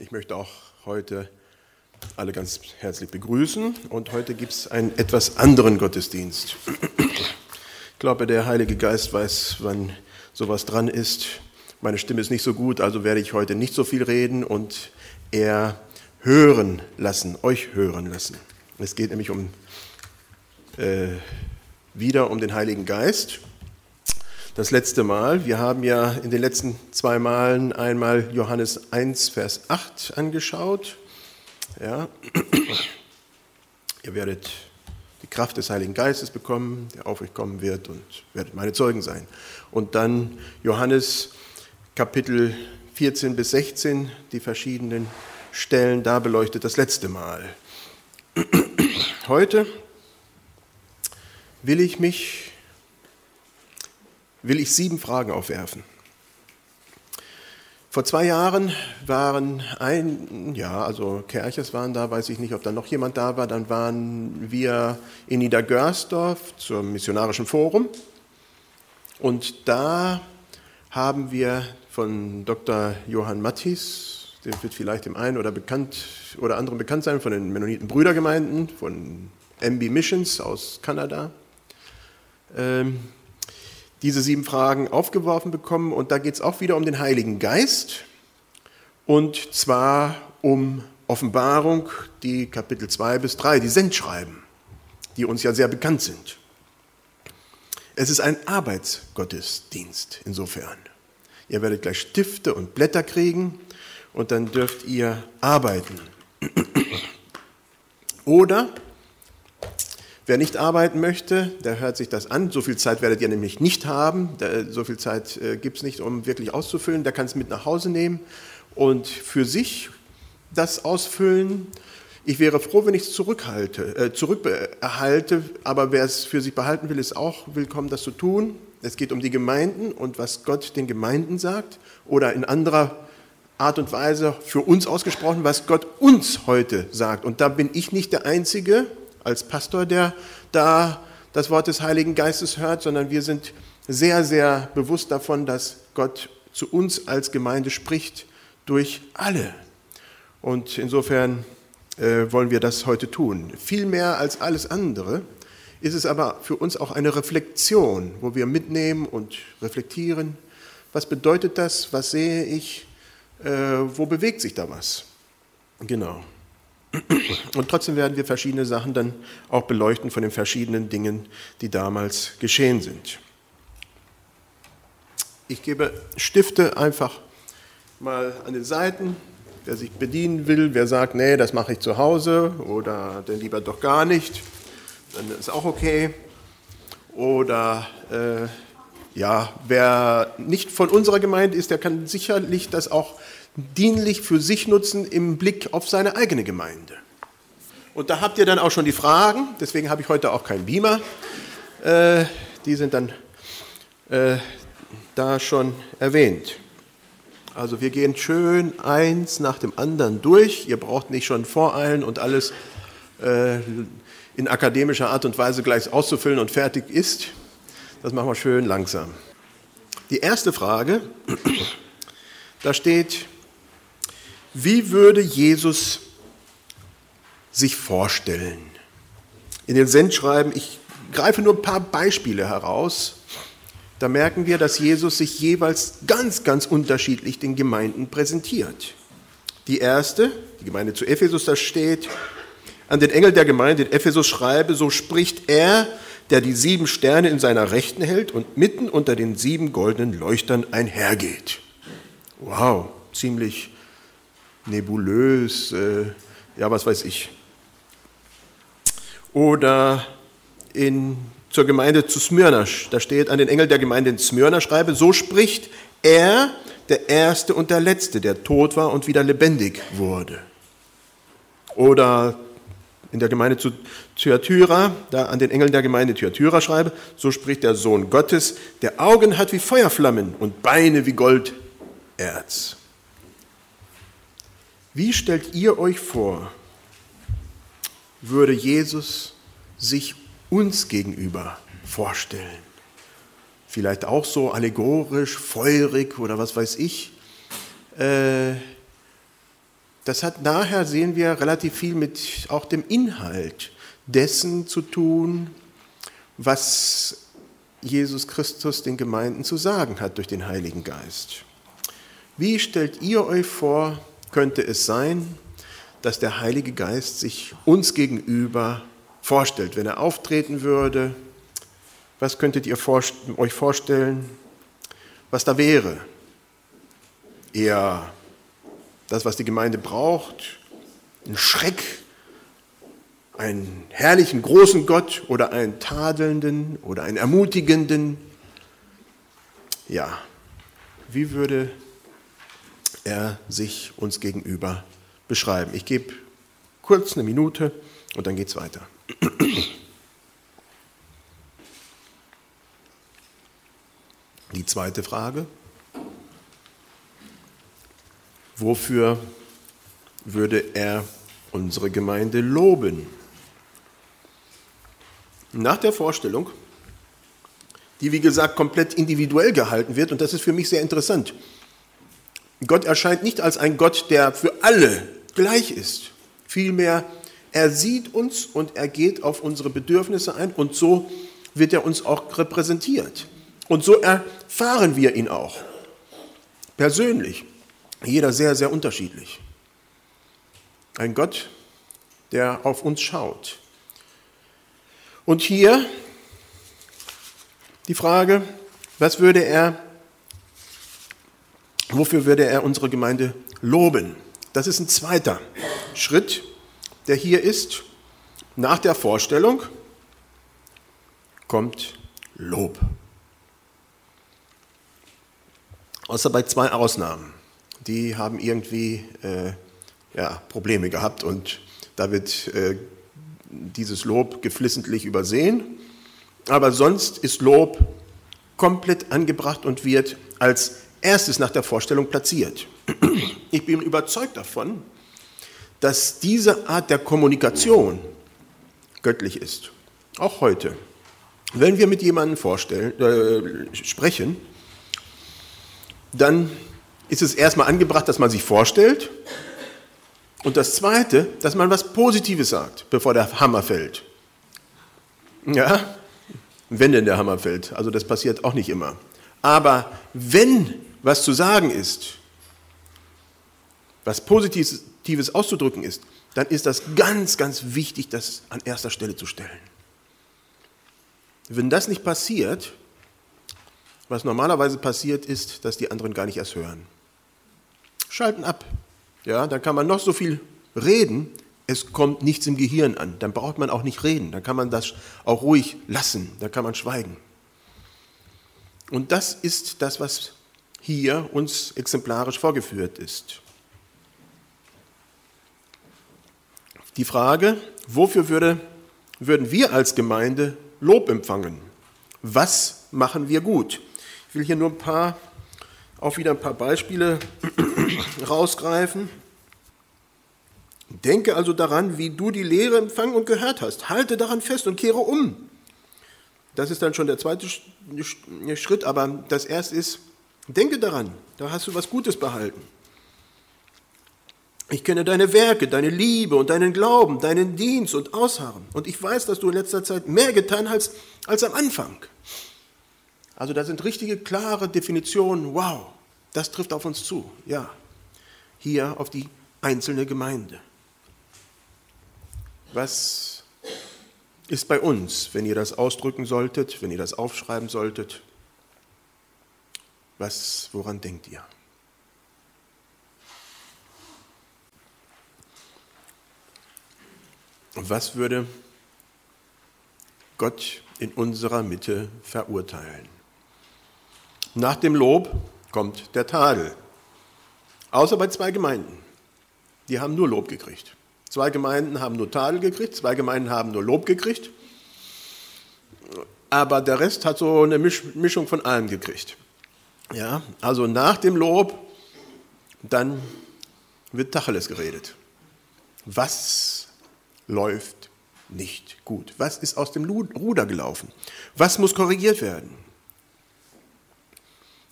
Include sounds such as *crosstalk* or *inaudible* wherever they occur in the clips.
Ich möchte auch heute alle ganz herzlich begrüßen und heute gibt es einen etwas anderen Gottesdienst. Ich glaube, der Heilige Geist weiß, wann sowas dran ist. Meine Stimme ist nicht so gut, also werde ich heute nicht so viel reden und eher hören lassen, euch hören lassen. Es geht nämlich um äh, wieder um den Heiligen Geist das letzte Mal. Wir haben ja in den letzten zwei Malen einmal Johannes 1, Vers 8 angeschaut. Ja. Ihr werdet die Kraft des Heiligen Geistes bekommen, der auf euch kommen wird und werdet meine Zeugen sein. Und dann Johannes Kapitel 14 bis 16, die verschiedenen Stellen, da beleuchtet das letzte Mal. Heute will ich mich will ich sieben Fragen aufwerfen. Vor zwei Jahren waren ein, ja, also Kerches waren da, weiß ich nicht, ob da noch jemand da war, dann waren wir in Niedergörsdorf zum Missionarischen Forum und da haben wir von Dr. Johann Mattis, der wird vielleicht dem einen oder bekannt oder anderen bekannt sein, von den Mennoniten Brüdergemeinden, von MB Missions aus Kanada, ähm, diese sieben Fragen aufgeworfen bekommen. Und da geht es auch wieder um den Heiligen Geist. Und zwar um Offenbarung, die Kapitel 2 bis 3, die Sendschreiben, die uns ja sehr bekannt sind. Es ist ein Arbeitsgottesdienst insofern. Ihr werdet gleich Stifte und Blätter kriegen und dann dürft ihr arbeiten. Oder Wer nicht arbeiten möchte, der hört sich das an. So viel Zeit werdet ihr nämlich nicht haben. So viel Zeit äh, gibt es nicht, um wirklich auszufüllen. Der kann es mit nach Hause nehmen und für sich das ausfüllen. Ich wäre froh, wenn ich es zurückhalte, äh, zurückerhalte, aber wer es für sich behalten will, ist auch willkommen, das zu tun. Es geht um die Gemeinden und was Gott den Gemeinden sagt oder in anderer Art und Weise für uns ausgesprochen, was Gott uns heute sagt. Und da bin ich nicht der Einzige, als Pastor, der da das Wort des Heiligen Geistes hört, sondern wir sind sehr, sehr bewusst davon, dass Gott zu uns als Gemeinde spricht durch alle. Und insofern äh, wollen wir das heute tun. Viel mehr als alles andere ist es aber für uns auch eine Reflexion, wo wir mitnehmen und reflektieren. Was bedeutet das? Was sehe ich? Äh, wo bewegt sich da was? Genau. Und trotzdem werden wir verschiedene Sachen dann auch beleuchten von den verschiedenen Dingen, die damals geschehen sind. Ich gebe Stifte einfach mal an den Seiten. Wer sich bedienen will, wer sagt, nee, das mache ich zu Hause oder dann lieber doch gar nicht, dann ist auch okay. Oder äh, ja, wer nicht von unserer Gemeinde ist, der kann sicherlich das auch dienlich für sich nutzen im Blick auf seine eigene Gemeinde. Und da habt ihr dann auch schon die Fragen, deswegen habe ich heute auch keinen Beamer. Äh, die sind dann äh, da schon erwähnt. Also wir gehen schön eins nach dem anderen durch. Ihr braucht nicht schon voreilen und alles äh, in akademischer Art und Weise gleich auszufüllen und fertig ist. Das machen wir schön langsam. Die erste Frage, *clears throat* da steht, wie würde Jesus sich vorstellen? In den Sendschreiben, ich greife nur ein paar Beispiele heraus, da merken wir, dass Jesus sich jeweils ganz, ganz unterschiedlich den Gemeinden präsentiert. Die erste, die Gemeinde zu Ephesus, da steht, an den Engel der Gemeinde in Ephesus schreibe, so spricht er, der die sieben Sterne in seiner Rechten hält und mitten unter den sieben goldenen Leuchtern einhergeht. Wow, ziemlich nebulös, äh, ja, was weiß ich. Oder in, zur Gemeinde zu Smyrna, da steht an den Engel der Gemeinde in Smyrna, schreibe, so spricht er, der Erste und der Letzte, der tot war und wieder lebendig wurde. Oder in der Gemeinde zu Thyatira, da an den Engel der Gemeinde Thyatira schreibe, so spricht der Sohn Gottes, der Augen hat wie Feuerflammen und Beine wie Golderz. Wie stellt ihr euch vor, würde Jesus sich uns gegenüber vorstellen? Vielleicht auch so allegorisch, feurig oder was weiß ich. Äh, das hat nachher, sehen wir, relativ viel mit auch dem Inhalt dessen zu tun, was Jesus Christus den Gemeinden zu sagen hat durch den Heiligen Geist. Wie stellt ihr euch vor, könnte es sein, dass der Heilige Geist sich uns gegenüber vorstellt, wenn er auftreten würde? Was könntet ihr euch vorstellen, was da wäre? Eher das, was die Gemeinde braucht, ein Schreck, einen herrlichen, großen Gott oder einen tadelnden oder einen ermutigenden. Ja, wie würde er sich uns gegenüber beschreiben? Ich gebe kurz eine Minute und dann geht es weiter. *clears throat* Die zweite Frage. Wofür würde er unsere Gemeinde loben? Nach der Vorstellung, die wie gesagt komplett individuell gehalten wird, und das ist für mich sehr interessant, Gott erscheint nicht als ein Gott, der für alle gleich ist. Vielmehr, er sieht uns und er geht auf unsere Bedürfnisse ein und so wird er uns auch repräsentiert. Und so erfahren wir ihn auch. Persönlich. Jeder sehr, sehr unterschiedlich. Ein Gott, der auf uns schaut. Und hier die Frage, was würde er, wofür würde er unsere Gemeinde loben? Das ist ein zweiter Schritt, der hier ist. Nach der Vorstellung kommt Lob. Außer bei zwei Ausnahmen die haben irgendwie äh, ja, Probleme gehabt und da wird äh, dieses Lob geflissentlich übersehen. Aber sonst ist Lob komplett angebracht und wird als erstes nach der Vorstellung platziert. *clears throat* Ich bin überzeugt davon, dass diese Art der Kommunikation göttlich ist. Auch heute. Wenn wir mit jemandem vorstellen, äh, sprechen, dann ist es erstmal angebracht, dass man sich vorstellt. Und das Zweite, dass man was Positives sagt, bevor der Hammer fällt. Ja, wenn denn der Hammer fällt. Also das passiert auch nicht immer. Aber wenn was zu sagen ist, was Positives auszudrücken ist, dann ist das ganz, ganz wichtig, das an erster Stelle zu stellen. Wenn das nicht passiert, was normalerweise passiert ist, dass die anderen gar nicht erst hören schalten ab. Ja, dann kann man noch so viel reden, es kommt nichts im Gehirn an. Dann braucht man auch nicht reden, dann kann man das auch ruhig lassen, dann kann man schweigen. Und das ist das, was hier uns exemplarisch vorgeführt ist. Die Frage, wofür würde, würden wir als Gemeinde Lob empfangen? Was machen wir gut? Ich will hier nur ein paar auch wieder ein paar Beispiele *clears throat* rausgreifen. Denke also daran, wie du die Lehre empfangen und gehört hast. Halte daran fest und kehre um. Das ist dann schon der zweite Schritt, aber das erste ist, denke daran, da hast du was Gutes behalten. Ich kenne deine Werke, deine Liebe und deinen Glauben, deinen Dienst und Ausharren. Und ich weiß, dass du in letzter Zeit mehr getan hast als am Anfang. Also da sind richtige, klare Definitionen. Wow, das trifft auf uns zu. Ja, hier auf die einzelne Gemeinde. Was ist bei uns, wenn ihr das ausdrücken solltet, wenn ihr das aufschreiben solltet? Was, woran denkt ihr? Was würde Gott in unserer Mitte verurteilen? Nach dem Lob kommt der Tadel. Außer bei zwei Gemeinden. Die haben nur Lob gekriegt. Zwei Gemeinden haben nur Tadel gekriegt, zwei Gemeinden haben nur Lob gekriegt. Aber der Rest hat so eine Mischung von allem gekriegt. Ja, also nach dem Lob, dann wird Tacheles geredet. Was läuft nicht gut? Was ist aus dem Ruder gelaufen? Was muss korrigiert werden?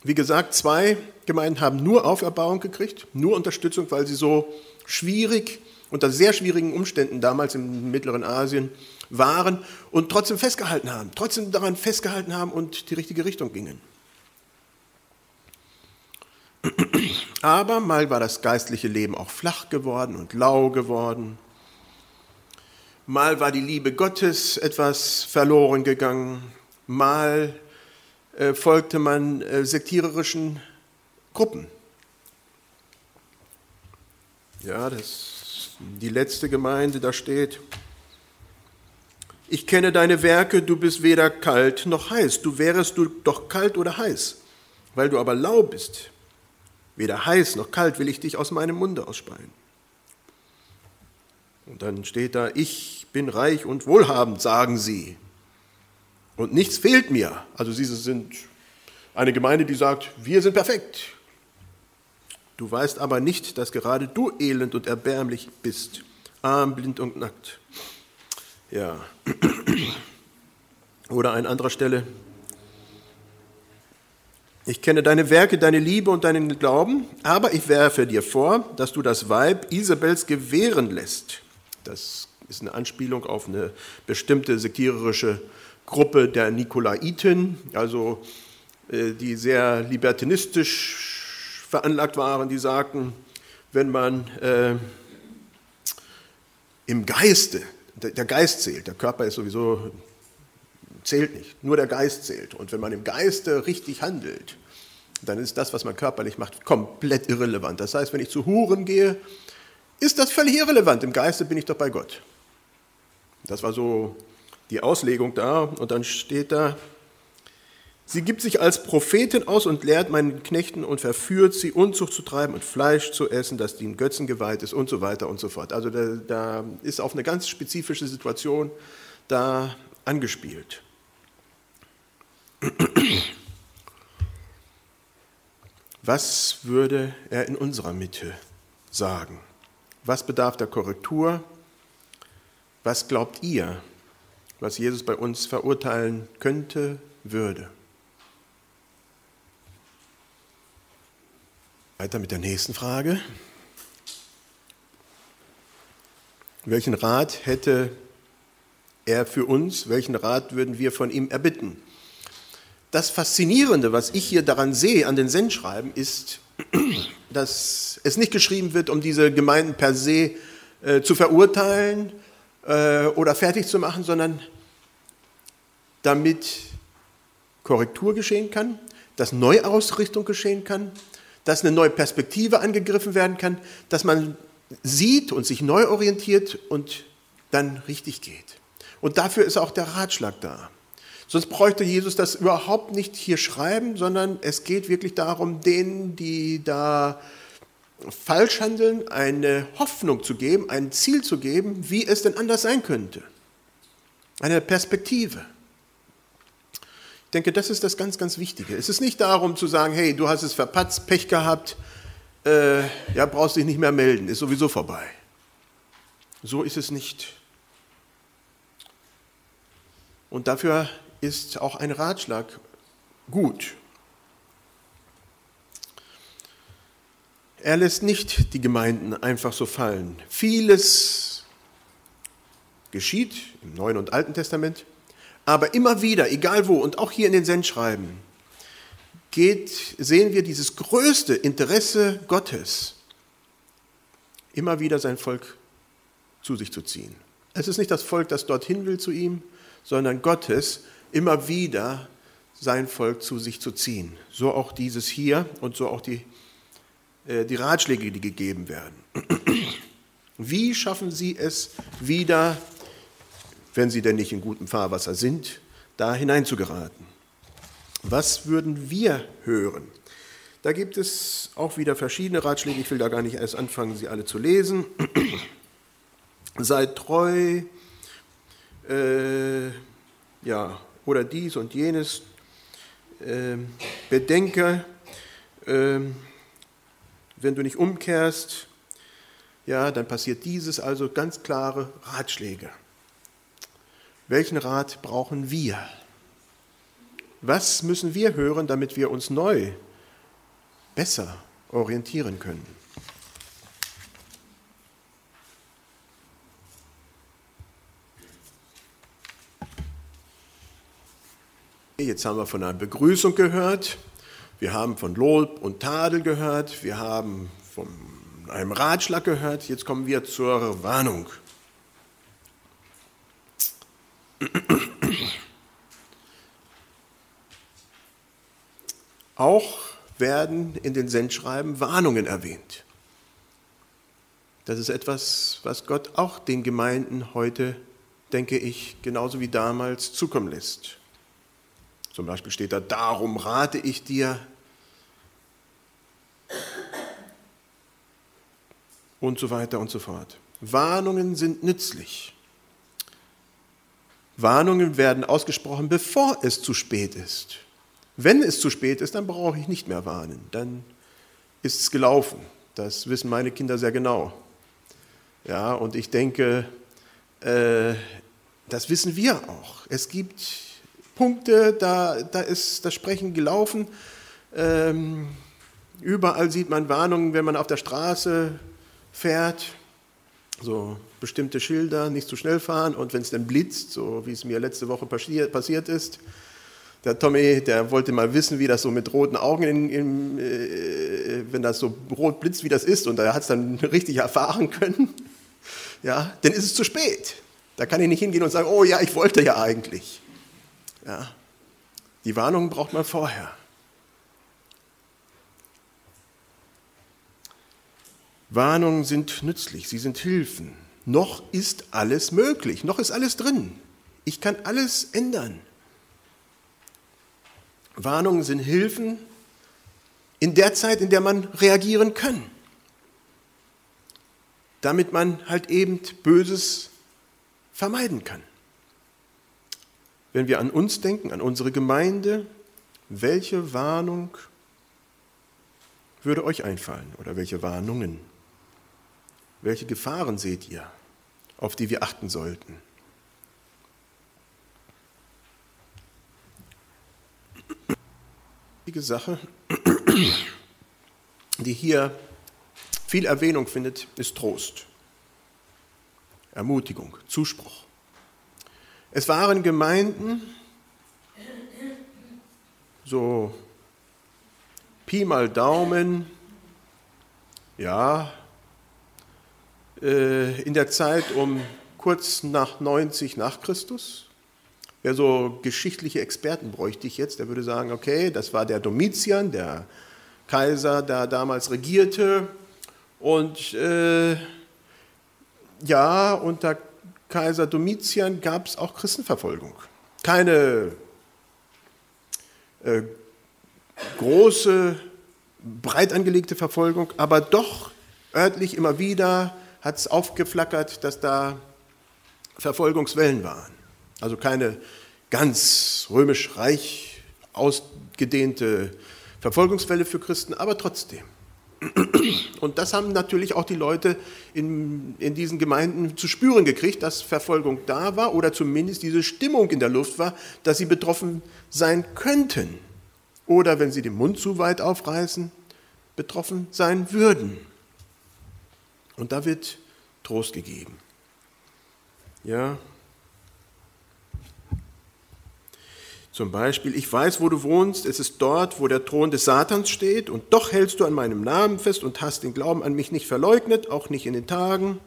Wie gesagt, zwei Gemeinden haben nur Auferbauung gekriegt, nur Unterstützung, weil sie so schwierig, unter sehr schwierigen Umständen damals im mittleren Asien waren und trotzdem festgehalten haben, trotzdem daran festgehalten haben und die richtige Richtung gingen. Aber mal war das geistliche Leben auch flach geworden und lau geworden. Mal war die Liebe Gottes etwas verloren gegangen. Mal äh, folgte man äh, sektiererischen Gruppen. Ja, das die letzte Gemeinde, da steht, ich kenne deine Werke, du bist weder kalt noch heiß. Du wärest du doch kalt oder heiß. Weil du aber lau bist, weder heiß noch kalt will ich dich aus meinem Munde ausspeien. Und dann steht da, ich bin reich und wohlhabend, sagen sie. Und nichts fehlt mir. Also sie sind eine Gemeinde, die sagt, wir sind perfekt. Du weißt aber nicht, dass gerade du elend und erbärmlich bist, arm, blind und nackt. Ja. *clears throat* Oder an anderer Stelle, ich kenne deine Werke, deine Liebe und deinen Glauben, aber ich werfe dir vor, dass du das Weib Isabels gewähren lässt. Das ist eine Anspielung auf eine bestimmte sektiererische Gruppe der Nikolaiten, also äh, die sehr libertinistisch veranlagt waren, die sagten, wenn man äh, im Geiste der Geist zählt. Der Körper ist sowieso, zählt nicht. Nur der Geist zählt. Und wenn man im Geiste richtig handelt, dann ist das, was man körperlich macht, komplett irrelevant. Das heißt, wenn ich zu Huren gehe, ist das völlig irrelevant. Im Geiste bin ich doch bei Gott. Das war so die Auslegung da. Und dann steht da, Sie gibt sich als Prophetin aus und lehrt meinen Knechten und verführt sie, Unzucht zu treiben und Fleisch zu essen, das den Götzen geweiht ist und so weiter und so fort. Also da, da ist auf eine ganz spezifische Situation da angespielt. Was würde er in unserer Mitte sagen? Was bedarf der Korrektur? Was glaubt ihr, was Jesus bei uns verurteilen könnte, würde? Weiter mit der nächsten Frage. Welchen Rat hätte er für uns? Welchen Rat würden wir von ihm erbitten? Das Faszinierende, was ich hier daran sehe, an den Sendschreiben, ist, *clears throat* dass es nicht geschrieben wird, um diese Gemeinden per se äh, zu verurteilen äh, oder fertig zu machen, sondern damit Korrektur geschehen kann, dass Neuausrichtung geschehen kann, dass eine neue Perspektive angegriffen werden kann, dass man sieht und sich neu orientiert und dann richtig geht. Und dafür ist auch der Ratschlag da. Sonst bräuchte Jesus das überhaupt nicht hier schreiben, sondern es geht wirklich darum, denen, die da falsch handeln, eine Hoffnung zu geben, ein Ziel zu geben, wie es denn anders sein könnte. Eine Perspektive. Ich denke, das ist das ganz, ganz Wichtige. Es ist nicht darum zu sagen, hey, du hast es verpatzt, Pech gehabt, äh, ja, brauchst dich nicht mehr melden, ist sowieso vorbei. So ist es nicht. Und dafür ist auch ein Ratschlag gut. Er lässt nicht die Gemeinden einfach so fallen. Vieles geschieht im Neuen und Alten Testament, aber immer wieder, egal wo, und auch hier in den Sendschreiben, geht, sehen wir dieses größte Interesse Gottes, immer wieder sein Volk zu sich zu ziehen. Es ist nicht das Volk, das dorthin will zu ihm, sondern Gottes, immer wieder sein Volk zu sich zu ziehen. So auch dieses hier und so auch die, äh, die Ratschläge, die gegeben werden. *clears throat* Wie schaffen Sie es wieder wenn sie denn nicht in gutem Fahrwasser sind, da hineinzugeraten. Was würden wir hören? Da gibt es auch wieder verschiedene Ratschläge. Ich will da gar nicht erst anfangen, sie alle zu lesen. *clears throat* Seid treu, äh, ja, oder dies und jenes. Äh, bedenke, äh, wenn du nicht umkehrst, ja, dann passiert dieses, also ganz klare Ratschläge. Welchen Rat brauchen wir? Was müssen wir hören, damit wir uns neu, besser orientieren können? Jetzt haben wir von einer Begrüßung gehört, wir haben von Lob und Tadel gehört, wir haben von einem Ratschlag gehört, jetzt kommen wir zur Warnung. Auch werden in den Sendschreiben Warnungen erwähnt. Das ist etwas, was Gott auch den Gemeinden heute, denke ich, genauso wie damals zukommen lässt. Zum Beispiel steht da, darum rate ich dir, und so weiter und so fort. Warnungen sind nützlich. Warnungen werden ausgesprochen, bevor es zu spät ist. Wenn es zu spät ist, dann brauche ich nicht mehr warnen. Dann ist es gelaufen. Das wissen meine Kinder sehr genau. Ja, und ich denke, äh, das wissen wir auch. Es gibt Punkte, da, da ist das Sprechen gelaufen. Ähm, überall sieht man Warnungen, wenn man auf der Straße fährt. So bestimmte Schilder, nicht zu schnell fahren. Und wenn es dann blitzt, so wie es mir letzte Woche passiert, ist, der Tommy, der wollte mal wissen, wie das so mit roten Augen, in, in, äh, wenn das so rot blitzt, wie das ist. Und er hat es dann *laughs* richtig erfahren können. Ja, dann ist es zu spät. Da kann ich nicht hingehen und sagen, oh ja, ich wollte ja eigentlich. Ja, die Warnung braucht man vorher. Warnungen sind nützlich, sie sind Hilfen. Noch ist alles möglich, noch ist alles drin. Ich kann alles ändern. Warnungen sind Hilfen in der Zeit, in der man reagieren kann. Damit man halt eben Böses vermeiden kann. Wenn wir an uns denken, an unsere Gemeinde, welche Warnung würde euch einfallen oder welche Warnungen? Welche Gefahren seht ihr, auf die wir achten sollten? wichtige Sache, die hier viel Erwähnung findet, ist Trost, Ermutigung, Zuspruch. Es waren Gemeinden, so Pi mal Daumen, ja, äh, in der Zeit um kurz nach 90 nach Christus, Wer so geschichtliche Experten bräuchte ich jetzt, der würde sagen, okay, das war der Domitian, der Kaiser, der damals regierte. Und äh, ja, unter Kaiser Domitian gab es auch Christenverfolgung. Keine äh, große, breit angelegte Verfolgung, aber doch örtlich immer wieder hat es aufgeflackert, dass da Verfolgungswellen waren. Also keine ganz römisch-reich ausgedehnte Verfolgungswelle für Christen, aber trotzdem. Und das haben natürlich auch die Leute in, in diesen Gemeinden zu spüren gekriegt, dass Verfolgung da war oder zumindest diese Stimmung in der Luft war, dass sie betroffen sein könnten. Oder wenn sie den Mund zu weit aufreißen, betroffen sein würden. Und da wird Trost gegeben. Ja, Zum Beispiel, ich weiß, wo du wohnst, es ist dort, wo der Thron des Satans steht, und doch hältst du an meinem Namen fest und hast den Glauben an mich nicht verleugnet, auch nicht in den Tagen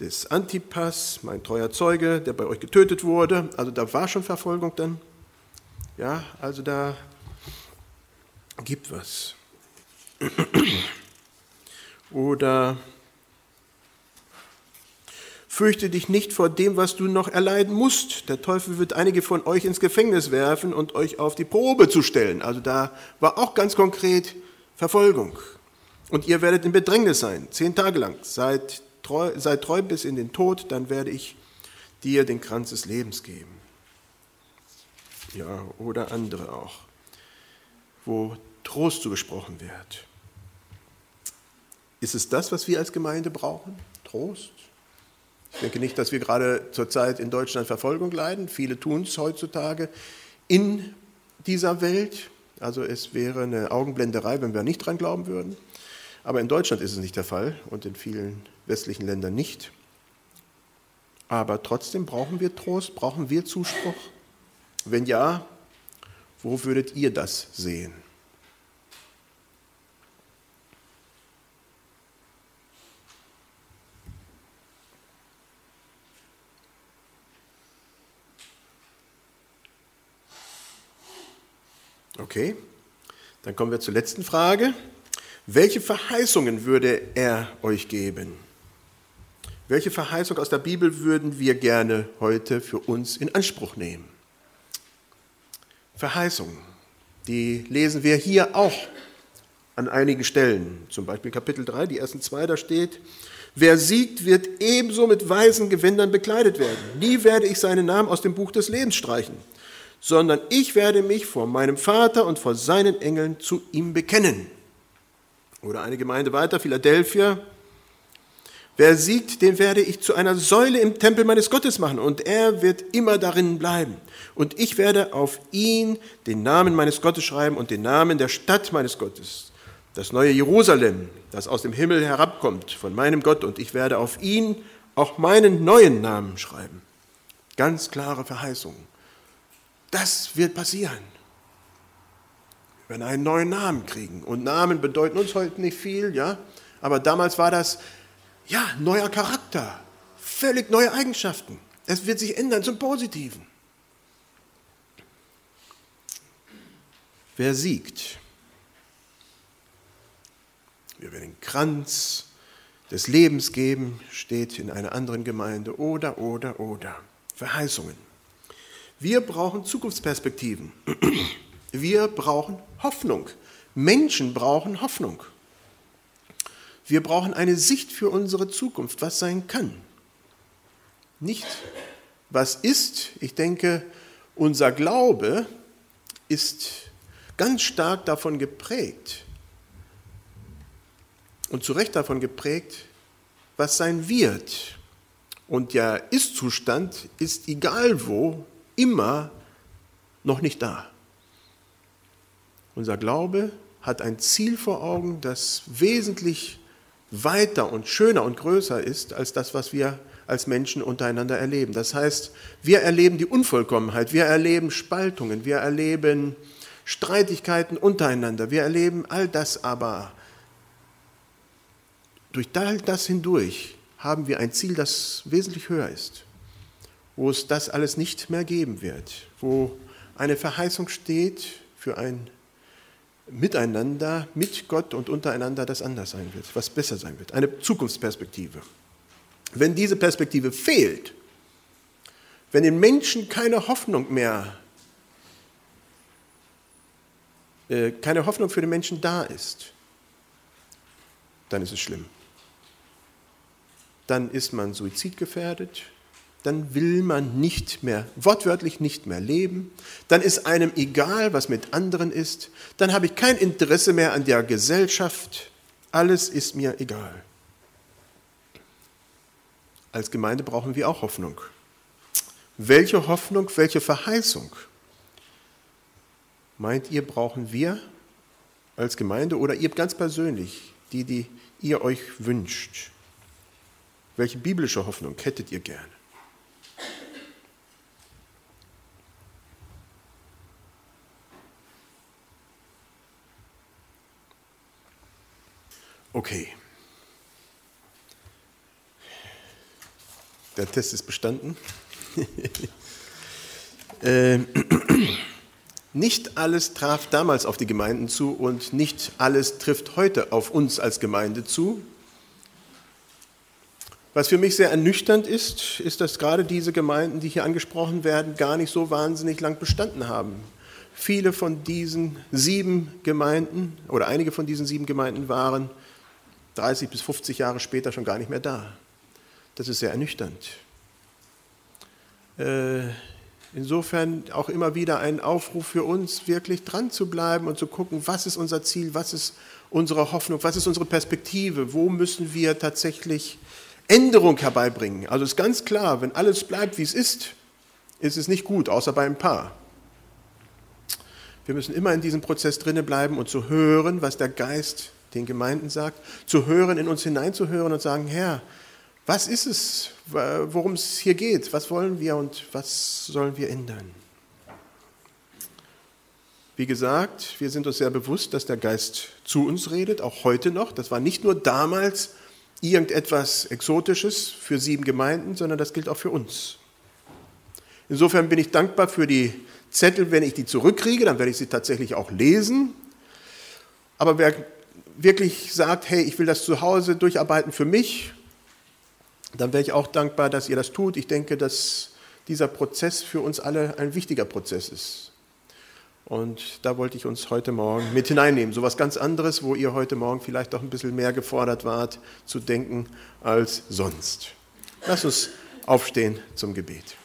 des Antipas, mein treuer Zeuge, der bei euch getötet wurde. Also da war schon Verfolgung dann. Ja, also da gibt was. *clears throat* Oder Fürchte dich nicht vor dem, was du noch erleiden musst. Der Teufel wird einige von euch ins Gefängnis werfen und euch auf die Probe zu stellen. Also da war auch ganz konkret Verfolgung. Und ihr werdet in Bedrängnis sein, zehn Tage lang. Seid treu, seid treu bis in den Tod, dann werde ich dir den Kranz des Lebens geben. Ja, oder andere auch, wo Trost zugesprochen wird. Ist es das, was wir als Gemeinde brauchen? Trost? Ich denke nicht, dass wir gerade zurzeit in Deutschland Verfolgung leiden. Viele tun es heutzutage in dieser Welt. Also es wäre eine Augenblenderei, wenn wir nicht dran glauben würden. Aber in Deutschland ist es nicht der Fall und in vielen westlichen Ländern nicht. Aber trotzdem brauchen wir Trost, brauchen wir Zuspruch? Wenn ja, Wo würdet ihr das sehen? Okay, dann kommen wir zur letzten Frage. Welche Verheißungen würde er euch geben? Welche Verheißung aus der Bibel würden wir gerne heute für uns in Anspruch nehmen? Verheißungen, die lesen wir hier auch an einigen Stellen. Zum Beispiel Kapitel 3, die ersten zwei, da steht, wer siegt, wird ebenso mit weißen Gewändern bekleidet werden. Nie werde ich seinen Namen aus dem Buch des Lebens streichen sondern ich werde mich vor meinem Vater und vor seinen Engeln zu ihm bekennen. Oder eine Gemeinde weiter, Philadelphia. Wer siegt, den werde ich zu einer Säule im Tempel meines Gottes machen und er wird immer darin bleiben. Und ich werde auf ihn den Namen meines Gottes schreiben und den Namen der Stadt meines Gottes, das neue Jerusalem, das aus dem Himmel herabkommt von meinem Gott. Und ich werde auf ihn auch meinen neuen Namen schreiben. Ganz klare Verheißungen. Das wird passieren. Wir werden einen neuen Namen kriegen. Und Namen bedeuten uns heute nicht viel, ja. Aber damals war das, ja, neuer Charakter, völlig neue Eigenschaften. Es wird sich ändern zum Positiven. Wer siegt? Wir werden den Kranz des Lebens geben, steht in einer anderen Gemeinde. Oder, oder, oder. Verheißungen. Wir brauchen Zukunftsperspektiven. Wir brauchen Hoffnung. Menschen brauchen Hoffnung. Wir brauchen eine Sicht für unsere Zukunft, was sein kann. Nicht, was ist. Ich denke, unser Glaube ist ganz stark davon geprägt und zu Recht davon geprägt, was sein wird. Und der Ist-Zustand ist egal wo immer noch nicht da. Unser Glaube hat ein Ziel vor Augen, das wesentlich weiter und schöner und größer ist als das, was wir als Menschen untereinander erleben. Das heißt, wir erleben die Unvollkommenheit, wir erleben Spaltungen, wir erleben Streitigkeiten untereinander, wir erleben all das, aber durch all das hindurch haben wir ein Ziel, das wesentlich höher ist wo es das alles nicht mehr geben wird, wo eine Verheißung steht für ein Miteinander mit Gott und untereinander, das anders sein wird, was besser sein wird, eine Zukunftsperspektive. Wenn diese Perspektive fehlt, wenn den Menschen keine Hoffnung mehr, äh, keine Hoffnung für den Menschen da ist, dann ist es schlimm. Dann ist man suizidgefährdet, dann will man nicht mehr, wortwörtlich nicht mehr leben, dann ist einem egal, was mit anderen ist, dann habe ich kein Interesse mehr an der Gesellschaft, alles ist mir egal. Als Gemeinde brauchen wir auch Hoffnung. Welche Hoffnung, welche Verheißung meint ihr, brauchen wir als Gemeinde oder ihr ganz persönlich, die, die ihr euch wünscht? Welche biblische Hoffnung hättet ihr gerne? Okay. Der Test ist bestanden. *laughs* äh, *clears throat* nicht alles traf damals auf die Gemeinden zu und nicht alles trifft heute auf uns als Gemeinde zu. Was für mich sehr ernüchternd ist, ist, dass gerade diese Gemeinden, die hier angesprochen werden, gar nicht so wahnsinnig lang bestanden haben. Viele von diesen sieben Gemeinden oder einige von diesen sieben Gemeinden waren 30 bis 50 Jahre später schon gar nicht mehr da. Das ist sehr ernüchternd. Äh, insofern auch immer wieder ein Aufruf für uns, wirklich dran zu bleiben und zu gucken, was ist unser Ziel, was ist unsere Hoffnung, was ist unsere Perspektive, wo müssen wir tatsächlich Änderung herbeibringen. Also ist ganz klar, wenn alles bleibt, wie es ist, ist es nicht gut, außer bei ein paar. Wir müssen immer in diesem Prozess drinne bleiben und zu hören, was der Geist den Gemeinden sagt, zu hören, in uns hineinzuhören und sagen, Herr, was ist es, worum es hier geht? Was wollen wir und was sollen wir ändern? Wie gesagt, wir sind uns sehr bewusst, dass der Geist zu uns redet, auch heute noch. Das war nicht nur damals irgendetwas Exotisches für sieben Gemeinden, sondern das gilt auch für uns. Insofern bin ich dankbar für die Zettel, wenn ich die zurückkriege, dann werde ich sie tatsächlich auch lesen. Aber wer wirklich sagt, hey, ich will das zu Hause durcharbeiten für mich, dann wäre ich auch dankbar, dass ihr das tut. Ich denke, dass dieser Prozess für uns alle ein wichtiger Prozess ist. Und da wollte ich uns heute Morgen mit hineinnehmen. So etwas ganz anderes, wo ihr heute Morgen vielleicht auch ein bisschen mehr gefordert wart, zu denken als sonst. Lass uns aufstehen zum Gebet.